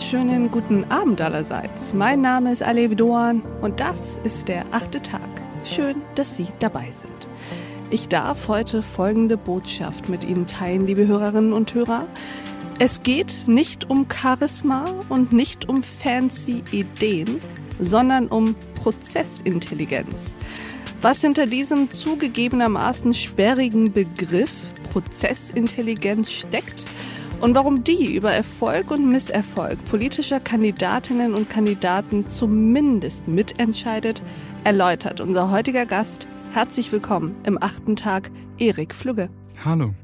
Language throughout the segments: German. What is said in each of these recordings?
wunderschönen guten Abend allerseits. Mein Name ist Alev Doan und das ist der achte Tag. Schön, dass Sie dabei sind. Ich darf heute folgende Botschaft mit Ihnen teilen, liebe Hörerinnen und Hörer. Es geht nicht um Charisma und nicht um fancy Ideen, sondern um Prozessintelligenz. Was hinter diesem zugegebenermaßen sperrigen Begriff Prozessintelligenz steckt und warum die über Erfolg und Misserfolg politischer Kandidatinnen und Kandidaten zumindest mitentscheidet, erläutert unser heutiger Gast. Herzlich willkommen im achten Tag, Erik Flügge. Hallo.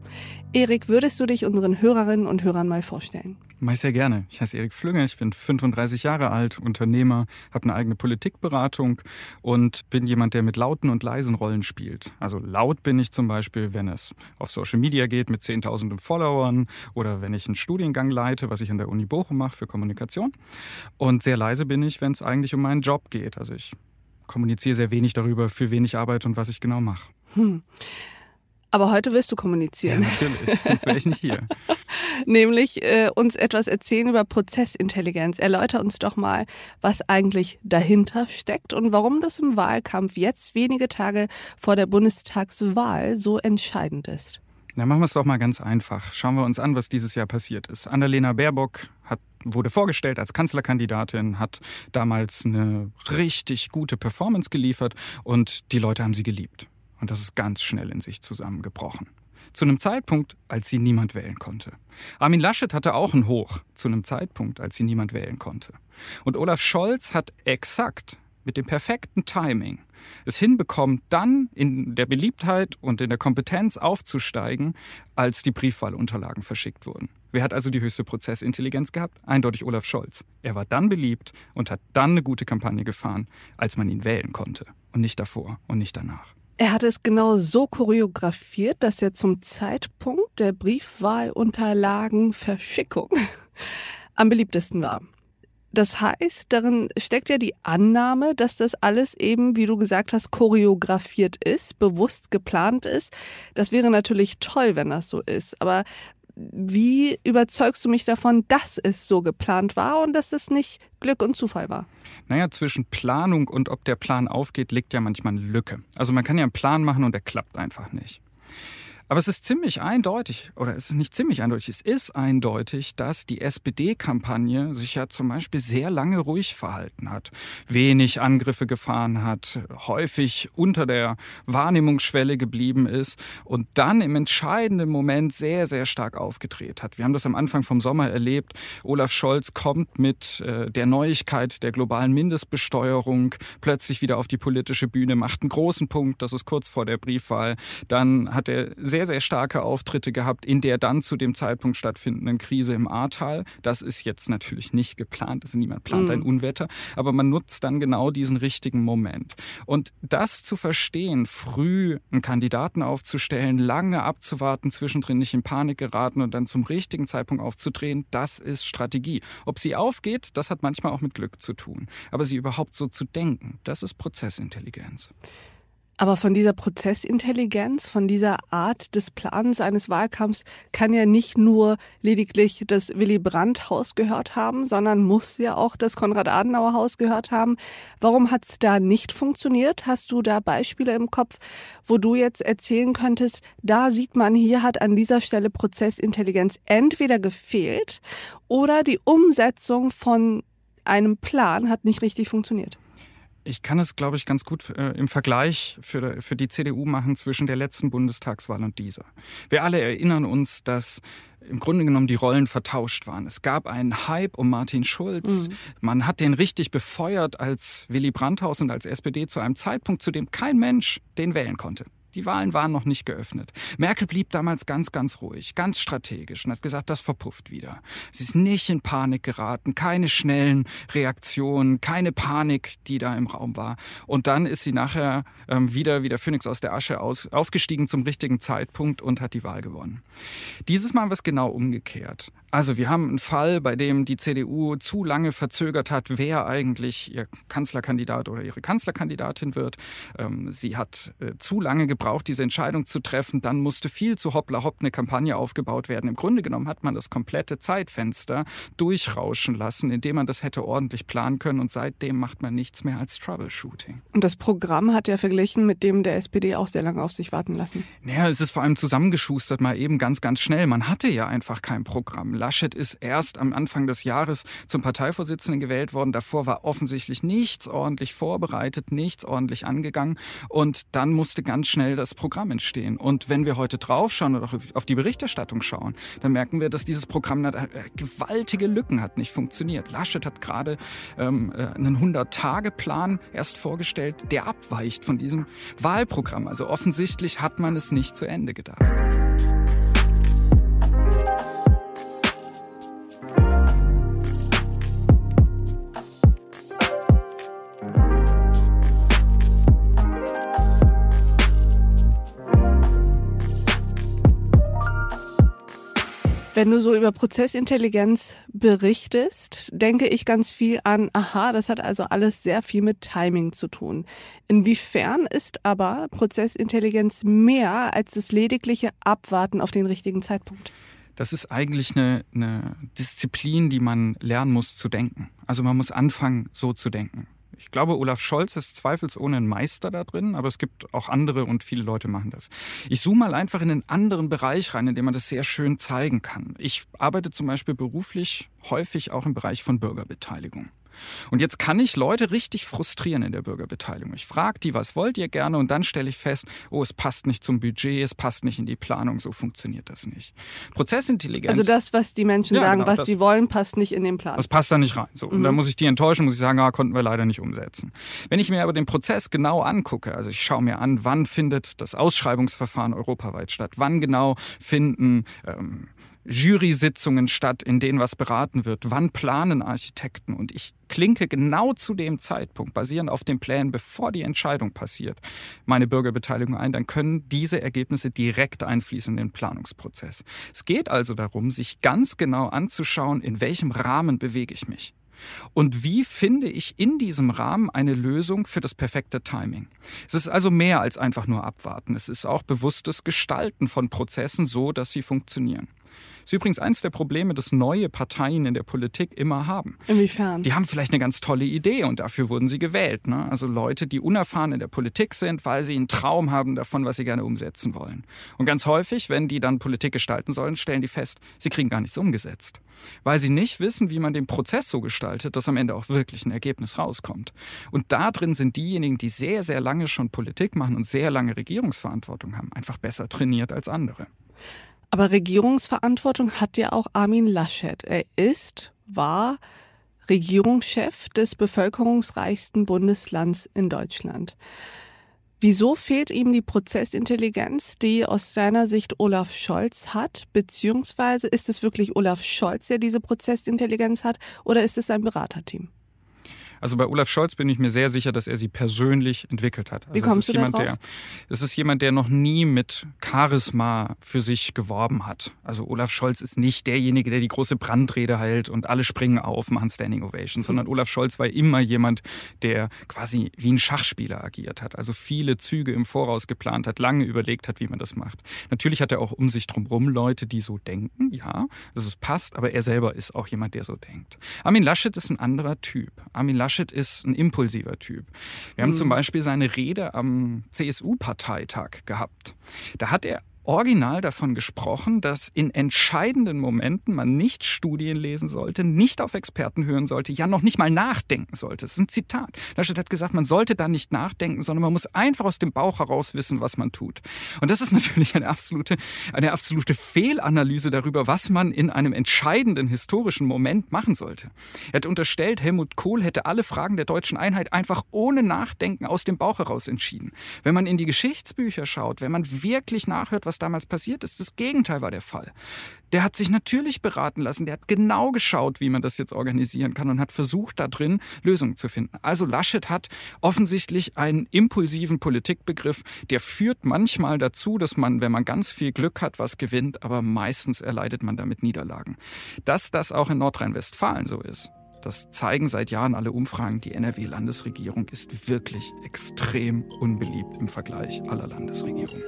Erik, würdest du dich unseren Hörerinnen und Hörern mal vorstellen? Mach sehr gerne. Ich heiße Erik Flünger, ich bin 35 Jahre alt, Unternehmer, habe eine eigene Politikberatung und bin jemand, der mit lauten und leisen Rollen spielt. Also laut bin ich zum Beispiel, wenn es auf Social Media geht mit zehntausenden Followern oder wenn ich einen Studiengang leite, was ich an der Uni Bochum mache für Kommunikation. Und sehr leise bin ich, wenn es eigentlich um meinen Job geht. Also ich kommuniziere sehr wenig darüber, für wen ich arbeite und was ich genau mache. Hm. Aber heute wirst du kommunizieren. Ja, natürlich, sonst wäre ich nicht hier. Nämlich äh, uns etwas erzählen über Prozessintelligenz. Erläuter uns doch mal, was eigentlich dahinter steckt und warum das im Wahlkampf jetzt wenige Tage vor der Bundestagswahl so entscheidend ist. Na, machen wir es doch mal ganz einfach. Schauen wir uns an, was dieses Jahr passiert ist. Annalena Baerbock hat, wurde vorgestellt als Kanzlerkandidatin, hat damals eine richtig gute Performance geliefert und die Leute haben sie geliebt. Und das ist ganz schnell in sich zusammengebrochen. Zu einem Zeitpunkt, als sie niemand wählen konnte. Armin Laschet hatte auch ein Hoch, zu einem Zeitpunkt, als sie niemand wählen konnte. Und Olaf Scholz hat exakt mit dem perfekten Timing es hinbekommen, dann in der Beliebtheit und in der Kompetenz aufzusteigen, als die Briefwahlunterlagen verschickt wurden. Wer hat also die höchste Prozessintelligenz gehabt? Eindeutig Olaf Scholz. Er war dann beliebt und hat dann eine gute Kampagne gefahren, als man ihn wählen konnte. Und nicht davor und nicht danach. Er hat es genau so choreografiert, dass er zum Zeitpunkt der Briefwahlunterlagenverschickung am beliebtesten war. Das heißt, darin steckt ja die Annahme, dass das alles eben, wie du gesagt hast, choreografiert ist, bewusst geplant ist. Das wäre natürlich toll, wenn das so ist. Aber wie überzeugst du mich davon, dass es so geplant war und dass es nicht Glück und Zufall war? Naja, zwischen Planung und ob der Plan aufgeht, liegt ja manchmal eine Lücke. Also man kann ja einen Plan machen und der klappt einfach nicht. Aber es ist ziemlich eindeutig, oder es ist nicht ziemlich eindeutig, es ist eindeutig, dass die SPD-Kampagne sich ja zum Beispiel sehr lange ruhig verhalten hat, wenig Angriffe gefahren hat, häufig unter der Wahrnehmungsschwelle geblieben ist und dann im entscheidenden Moment sehr, sehr stark aufgedreht hat. Wir haben das am Anfang vom Sommer erlebt. Olaf Scholz kommt mit äh, der Neuigkeit der globalen Mindestbesteuerung plötzlich wieder auf die politische Bühne, macht einen großen Punkt, das ist kurz vor der Briefwahl. Dann hat er sehr sehr, sehr starke Auftritte gehabt in der dann zu dem Zeitpunkt stattfindenden Krise im Ahrtal. Das ist jetzt natürlich nicht geplant, also niemand plant mhm. ein Unwetter, aber man nutzt dann genau diesen richtigen Moment. Und das zu verstehen, früh einen Kandidaten aufzustellen, lange abzuwarten, zwischendrin nicht in Panik geraten und dann zum richtigen Zeitpunkt aufzudrehen, das ist Strategie. Ob sie aufgeht, das hat manchmal auch mit Glück zu tun. Aber sie überhaupt so zu denken, das ist Prozessintelligenz. Aber von dieser Prozessintelligenz, von dieser Art des Plans eines Wahlkampfs kann ja nicht nur lediglich das Willy Brandt Haus gehört haben, sondern muss ja auch das Konrad Adenauer Haus gehört haben. Warum hat es da nicht funktioniert? Hast du da Beispiele im Kopf, wo du jetzt erzählen könntest, da sieht man, hier hat an dieser Stelle Prozessintelligenz entweder gefehlt oder die Umsetzung von einem Plan hat nicht richtig funktioniert? Ich kann es, glaube ich, ganz gut äh, im Vergleich für, für die CDU machen zwischen der letzten Bundestagswahl und dieser. Wir alle erinnern uns, dass im Grunde genommen die Rollen vertauscht waren. Es gab einen Hype um Martin Schulz. Mhm. Man hat den richtig befeuert als Willy Brandthaus und als SPD zu einem Zeitpunkt, zu dem kein Mensch den wählen konnte. Die Wahlen waren noch nicht geöffnet. Merkel blieb damals ganz, ganz ruhig, ganz strategisch und hat gesagt, das verpufft wieder. Sie ist nicht in Panik geraten, keine schnellen Reaktionen, keine Panik, die da im Raum war. Und dann ist sie nachher ähm, wieder wie der Phönix aus der Asche aus, aufgestiegen zum richtigen Zeitpunkt und hat die Wahl gewonnen. Dieses Mal war es genau umgekehrt. Also wir haben einen Fall, bei dem die CDU zu lange verzögert hat, wer eigentlich ihr Kanzlerkandidat oder ihre Kanzlerkandidatin wird. Ähm, sie hat äh, zu lange gebraucht, diese Entscheidung zu treffen. Dann musste viel zu hoppla hopp eine Kampagne aufgebaut werden. Im Grunde genommen hat man das komplette Zeitfenster durchrauschen lassen, indem man das hätte ordentlich planen können. Und seitdem macht man nichts mehr als Troubleshooting. Und das Programm hat ja verglichen mit dem der SPD auch sehr lange auf sich warten lassen. Naja, es ist vor allem zusammengeschustert mal eben ganz, ganz schnell. Man hatte ja einfach kein Programm. Laschet ist erst am Anfang des Jahres zum Parteivorsitzenden gewählt worden. Davor war offensichtlich nichts ordentlich vorbereitet, nichts ordentlich angegangen. Und dann musste ganz schnell das Programm entstehen. Und wenn wir heute draufschauen oder auf die Berichterstattung schauen, dann merken wir, dass dieses Programm äh, gewaltige Lücken hat, nicht funktioniert. Laschet hat gerade ähm, äh, einen 100-Tage-Plan erst vorgestellt, der abweicht von diesem Wahlprogramm. Also offensichtlich hat man es nicht zu Ende gedacht. Wenn du so über Prozessintelligenz berichtest, denke ich ganz viel an, aha, das hat also alles sehr viel mit Timing zu tun. Inwiefern ist aber Prozessintelligenz mehr als das ledigliche Abwarten auf den richtigen Zeitpunkt? Das ist eigentlich eine, eine Disziplin, die man lernen muss zu denken. Also man muss anfangen, so zu denken. Ich glaube, Olaf Scholz ist zweifelsohne ein Meister da drin, aber es gibt auch andere und viele Leute machen das. Ich zoome mal einfach in einen anderen Bereich rein, in dem man das sehr schön zeigen kann. Ich arbeite zum Beispiel beruflich häufig auch im Bereich von Bürgerbeteiligung. Und jetzt kann ich Leute richtig frustrieren in der Bürgerbeteiligung. Ich frage die, was wollt ihr gerne? Und dann stelle ich fest, oh, es passt nicht zum Budget, es passt nicht in die Planung, so funktioniert das nicht. Prozessintelligenz. Also das, was die Menschen ja, sagen, genau, was sie wollen, passt nicht in den Plan. Das passt da nicht rein. So. Mhm. Und dann muss ich die enttäuschen, muss ich sagen, ah, konnten wir leider nicht umsetzen. Wenn ich mir aber den Prozess genau angucke, also ich schaue mir an, wann findet das Ausschreibungsverfahren europaweit statt, wann genau finden ähm, Jury-Sitzungen statt, in denen was beraten wird. Wann planen Architekten? Und ich klinke genau zu dem Zeitpunkt, basierend auf den Plänen, bevor die Entscheidung passiert, meine Bürgerbeteiligung ein, dann können diese Ergebnisse direkt einfließen in den Planungsprozess. Es geht also darum, sich ganz genau anzuschauen, in welchem Rahmen bewege ich mich. Und wie finde ich in diesem Rahmen eine Lösung für das perfekte Timing? Es ist also mehr als einfach nur abwarten. Es ist auch bewusstes Gestalten von Prozessen so, dass sie funktionieren ist übrigens eines der Probleme, das neue Parteien in der Politik immer haben. Inwiefern? Die haben vielleicht eine ganz tolle Idee und dafür wurden sie gewählt. Ne? Also Leute, die unerfahren in der Politik sind, weil sie einen Traum haben davon, was sie gerne umsetzen wollen. Und ganz häufig, wenn die dann Politik gestalten sollen, stellen die fest, sie kriegen gar nichts umgesetzt. Weil sie nicht wissen, wie man den Prozess so gestaltet, dass am Ende auch wirklich ein Ergebnis rauskommt. Und da drin sind diejenigen, die sehr, sehr lange schon Politik machen und sehr lange Regierungsverantwortung haben, einfach besser trainiert als andere. Aber Regierungsverantwortung hat ja auch Armin Laschet. Er ist, war Regierungschef des bevölkerungsreichsten Bundeslands in Deutschland. Wieso fehlt ihm die Prozessintelligenz, die aus seiner Sicht Olaf Scholz hat? Beziehungsweise ist es wirklich Olaf Scholz, der diese Prozessintelligenz hat, oder ist es sein Beraterteam? Also bei Olaf Scholz bin ich mir sehr sicher, dass er sie persönlich entwickelt hat. Also Wie kommst du jemand, der, Es ist jemand, der noch nie mit Charisma für sich geworben hat. Also Olaf Scholz ist nicht derjenige, der die große Brandrede hält und alle springen auf, machen Standing Ovation, sondern Olaf Scholz war immer jemand, der quasi wie ein Schachspieler agiert hat. Also viele Züge im Voraus geplant hat, lange überlegt hat, wie man das macht. Natürlich hat er auch um sich drumherum Leute, die so denken, ja, dass es passt, aber er selber ist auch jemand, der so denkt. Armin Laschet ist ein anderer Typ. Armin Laschet ist ein impulsiver Typ. Wir haben mhm. zum Beispiel seine Rede am CSU-Parteitag gehabt. Da hat er original davon gesprochen, dass in entscheidenden Momenten man nicht Studien lesen sollte, nicht auf Experten hören sollte, ja noch nicht mal nachdenken sollte. Das ist ein Zitat. Laschet hat gesagt, man sollte da nicht nachdenken, sondern man muss einfach aus dem Bauch heraus wissen, was man tut. Und das ist natürlich eine absolute, eine absolute Fehlanalyse darüber, was man in einem entscheidenden historischen Moment machen sollte. Er hat unterstellt, Helmut Kohl hätte alle Fragen der deutschen Einheit einfach ohne Nachdenken aus dem Bauch heraus entschieden. Wenn man in die Geschichtsbücher schaut, wenn man wirklich nachhört, was was damals passiert ist. Das Gegenteil war der Fall. Der hat sich natürlich beraten lassen, der hat genau geschaut, wie man das jetzt organisieren kann und hat versucht, da drin Lösungen zu finden. Also Laschet hat offensichtlich einen impulsiven Politikbegriff, der führt manchmal dazu, dass man, wenn man ganz viel Glück hat, was gewinnt, aber meistens erleidet man damit Niederlagen. Dass das auch in Nordrhein-Westfalen so ist, das zeigen seit Jahren alle Umfragen. Die NRW-Landesregierung ist wirklich extrem unbeliebt im Vergleich aller Landesregierungen.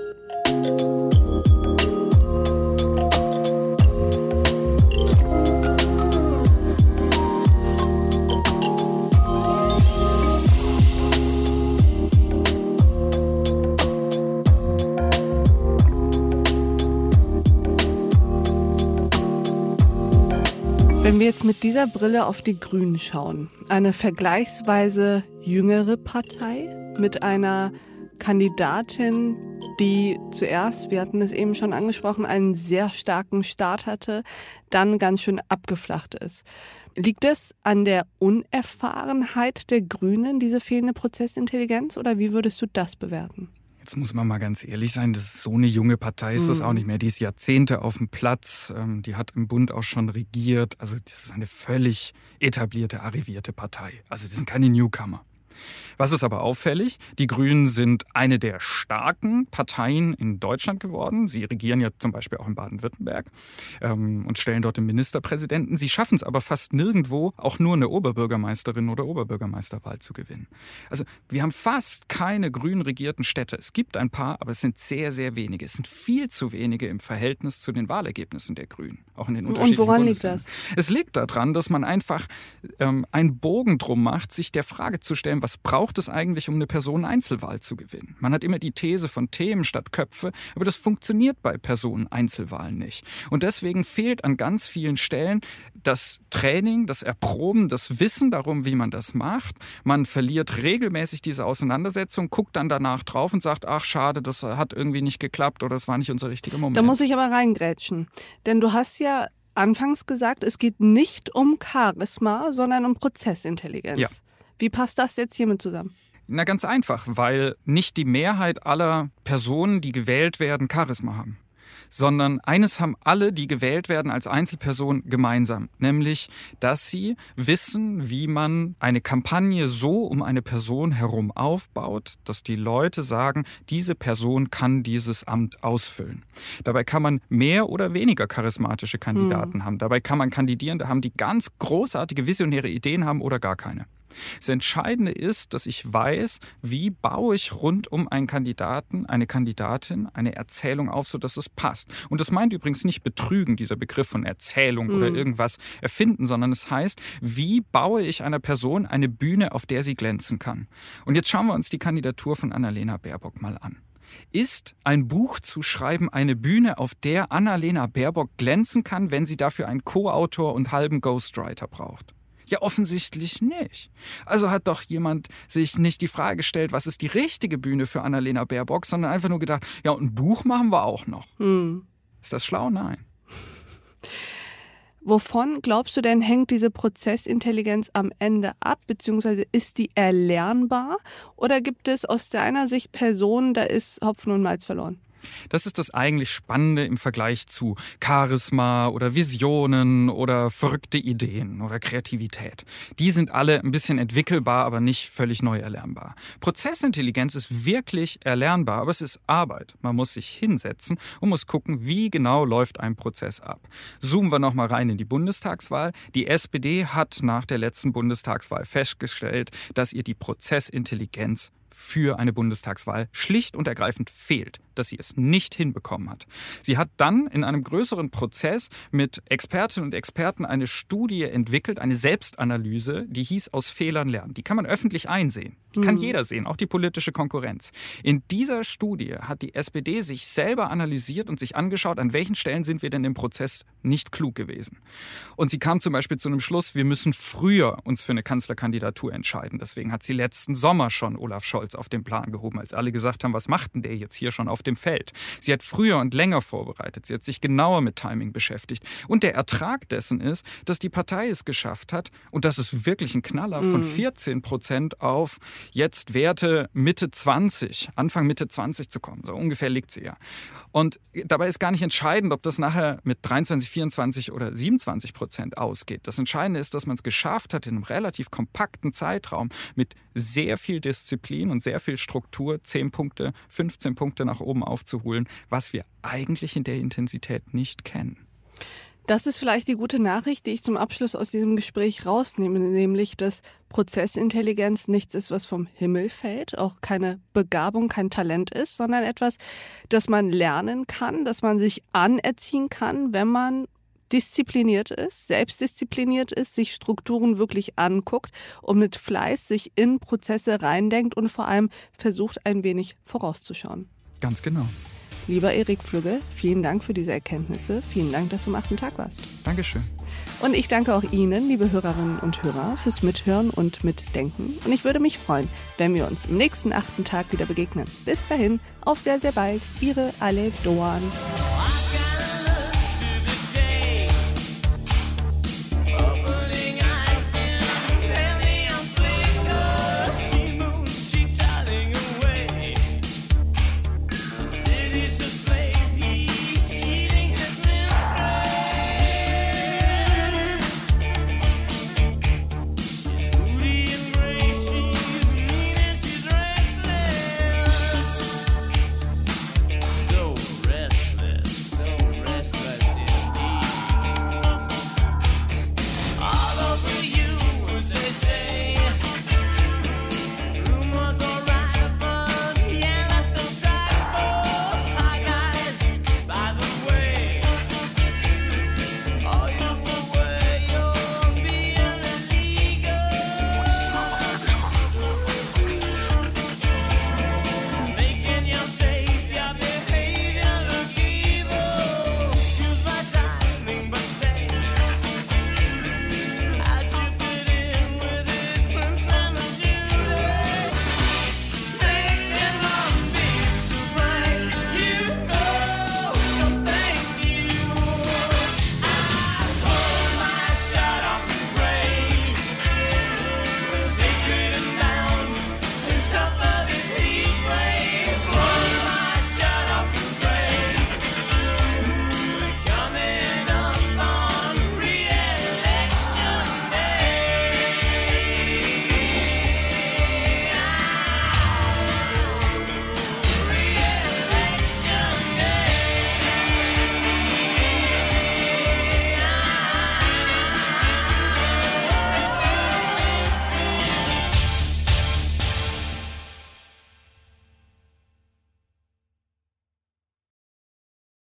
Wenn wir jetzt mit dieser Brille auf die Grünen schauen, eine vergleichsweise jüngere Partei mit einer Kandidatin, die zuerst, wir hatten es eben schon angesprochen, einen sehr starken Start hatte, dann ganz schön abgeflacht ist. Liegt es an der Unerfahrenheit der Grünen, diese fehlende Prozessintelligenz, oder wie würdest du das bewerten? Jetzt muss man mal ganz ehrlich sein, das ist so eine junge Partei ist das auch mhm. nicht mehr. Die ist Jahrzehnte auf dem Platz, ähm, die hat im Bund auch schon regiert. Also das ist eine völlig etablierte, arrivierte Partei. Also das sind keine Newcomer. Was ist aber auffällig? Die Grünen sind eine der starken Parteien in Deutschland geworden. Sie regieren ja zum Beispiel auch in Baden-Württemberg ähm, und stellen dort den Ministerpräsidenten. Sie schaffen es aber fast nirgendwo, auch nur eine Oberbürgermeisterin oder Oberbürgermeisterwahl zu gewinnen. Also wir haben fast keine grün regierten Städte. Es gibt ein paar, aber es sind sehr, sehr wenige. Es sind viel zu wenige im Verhältnis zu den Wahlergebnissen der Grünen, auch in den unterschiedlichen Und woran liegt das? Es liegt daran, dass man einfach ähm, einen Bogen drum macht, sich der Frage zu stellen, was braucht braucht es eigentlich, um eine Personeneinzelwahl zu gewinnen? Man hat immer die These von Themen statt Köpfe, aber das funktioniert bei Personeneinzelwahlen nicht. Und deswegen fehlt an ganz vielen Stellen das Training, das Erproben, das Wissen darum, wie man das macht. Man verliert regelmäßig diese Auseinandersetzung, guckt dann danach drauf und sagt, ach schade, das hat irgendwie nicht geklappt oder das war nicht unser richtiger Moment. Da muss ich aber reingrätschen. Denn du hast ja anfangs gesagt, es geht nicht um Charisma, sondern um Prozessintelligenz. Ja. Wie passt das jetzt hiermit zusammen? Na ganz einfach, weil nicht die Mehrheit aller Personen, die gewählt werden, Charisma haben sondern eines haben alle, die gewählt werden als Einzelperson gemeinsam, nämlich, dass sie wissen, wie man eine Kampagne so um eine Person herum aufbaut, dass die Leute sagen, diese Person kann dieses Amt ausfüllen. Dabei kann man mehr oder weniger charismatische Kandidaten hm. haben. Dabei kann man Kandidierende haben, die ganz großartige visionäre Ideen haben oder gar keine. Das Entscheidende ist, dass ich weiß, wie baue ich rund um einen Kandidaten, eine Kandidatin eine Erzählung auf, sodass es passt. Und das meint übrigens nicht betrügen, dieser Begriff von Erzählung mhm. oder irgendwas erfinden, sondern es heißt, wie baue ich einer Person eine Bühne, auf der sie glänzen kann. Und jetzt schauen wir uns die Kandidatur von Annalena Baerbock mal an. Ist ein Buch zu schreiben eine Bühne, auf der Annalena Baerbock glänzen kann, wenn sie dafür einen Co-Autor und halben Ghostwriter braucht? Ja, offensichtlich nicht. Also hat doch jemand sich nicht die Frage gestellt, was ist die richtige Bühne für Annalena Baerbock, sondern einfach nur gedacht, ja, und ein Buch machen wir auch noch. Hm. Ist das schlau? Nein. Wovon glaubst du denn hängt diese Prozessintelligenz am Ende ab, beziehungsweise ist die erlernbar? Oder gibt es aus deiner Sicht Personen, da ist Hopfen und Malz verloren? Das ist das eigentlich Spannende im Vergleich zu Charisma oder Visionen oder verrückte Ideen oder Kreativität. Die sind alle ein bisschen entwickelbar, aber nicht völlig neu erlernbar. Prozessintelligenz ist wirklich erlernbar, aber es ist Arbeit. Man muss sich hinsetzen und muss gucken, wie genau läuft ein Prozess ab. Zoomen wir nochmal rein in die Bundestagswahl. Die SPD hat nach der letzten Bundestagswahl festgestellt, dass ihr die Prozessintelligenz für eine Bundestagswahl schlicht und ergreifend fehlt dass sie es nicht hinbekommen hat. Sie hat dann in einem größeren Prozess mit Expertinnen und Experten eine Studie entwickelt, eine Selbstanalyse, die hieß aus Fehlern lernen. Die kann man öffentlich einsehen. Kann mhm. jeder sehen, auch die politische Konkurrenz. In dieser Studie hat die SPD sich selber analysiert und sich angeschaut, an welchen Stellen sind wir denn im Prozess nicht klug gewesen. Und sie kam zum Beispiel zu einem Schluss, wir müssen früher uns für eine Kanzlerkandidatur entscheiden. Deswegen hat sie letzten Sommer schon Olaf Scholz auf den Plan gehoben, als alle gesagt haben, was macht denn der jetzt hier schon auf dem Feld. Sie hat früher und länger vorbereitet. Sie hat sich genauer mit Timing beschäftigt. Und der Ertrag dessen ist, dass die Partei es geschafft hat, und das ist wirklich ein Knaller, von 14 mhm. Prozent auf jetzt Werte Mitte 20, Anfang Mitte 20 zu kommen. So ungefähr liegt sie ja. Und dabei ist gar nicht entscheidend, ob das nachher mit 23, 24 oder 27 Prozent ausgeht. Das Entscheidende ist, dass man es geschafft hat, in einem relativ kompakten Zeitraum mit sehr viel Disziplin und sehr viel Struktur 10 Punkte, 15 Punkte nach oben aufzuholen, was wir eigentlich in der Intensität nicht kennen. Das ist vielleicht die gute Nachricht, die ich zum Abschluss aus diesem Gespräch rausnehme, nämlich, dass Prozessintelligenz nichts ist, was vom Himmel fällt, auch keine Begabung, kein Talent ist, sondern etwas, das man lernen kann, das man sich anerziehen kann, wenn man diszipliniert ist, selbstdiszipliniert ist, sich Strukturen wirklich anguckt und mit Fleiß sich in Prozesse reindenkt und vor allem versucht, ein wenig vorauszuschauen. Ganz genau. Lieber Erik Flügge, vielen Dank für diese Erkenntnisse. Vielen Dank, dass du am achten Tag warst. Dankeschön. Und ich danke auch Ihnen, liebe Hörerinnen und Hörer, fürs Mithören und Mitdenken. Und ich würde mich freuen, wenn wir uns im nächsten achten Tag wieder begegnen. Bis dahin, auf sehr, sehr bald. Ihre Alev Doan.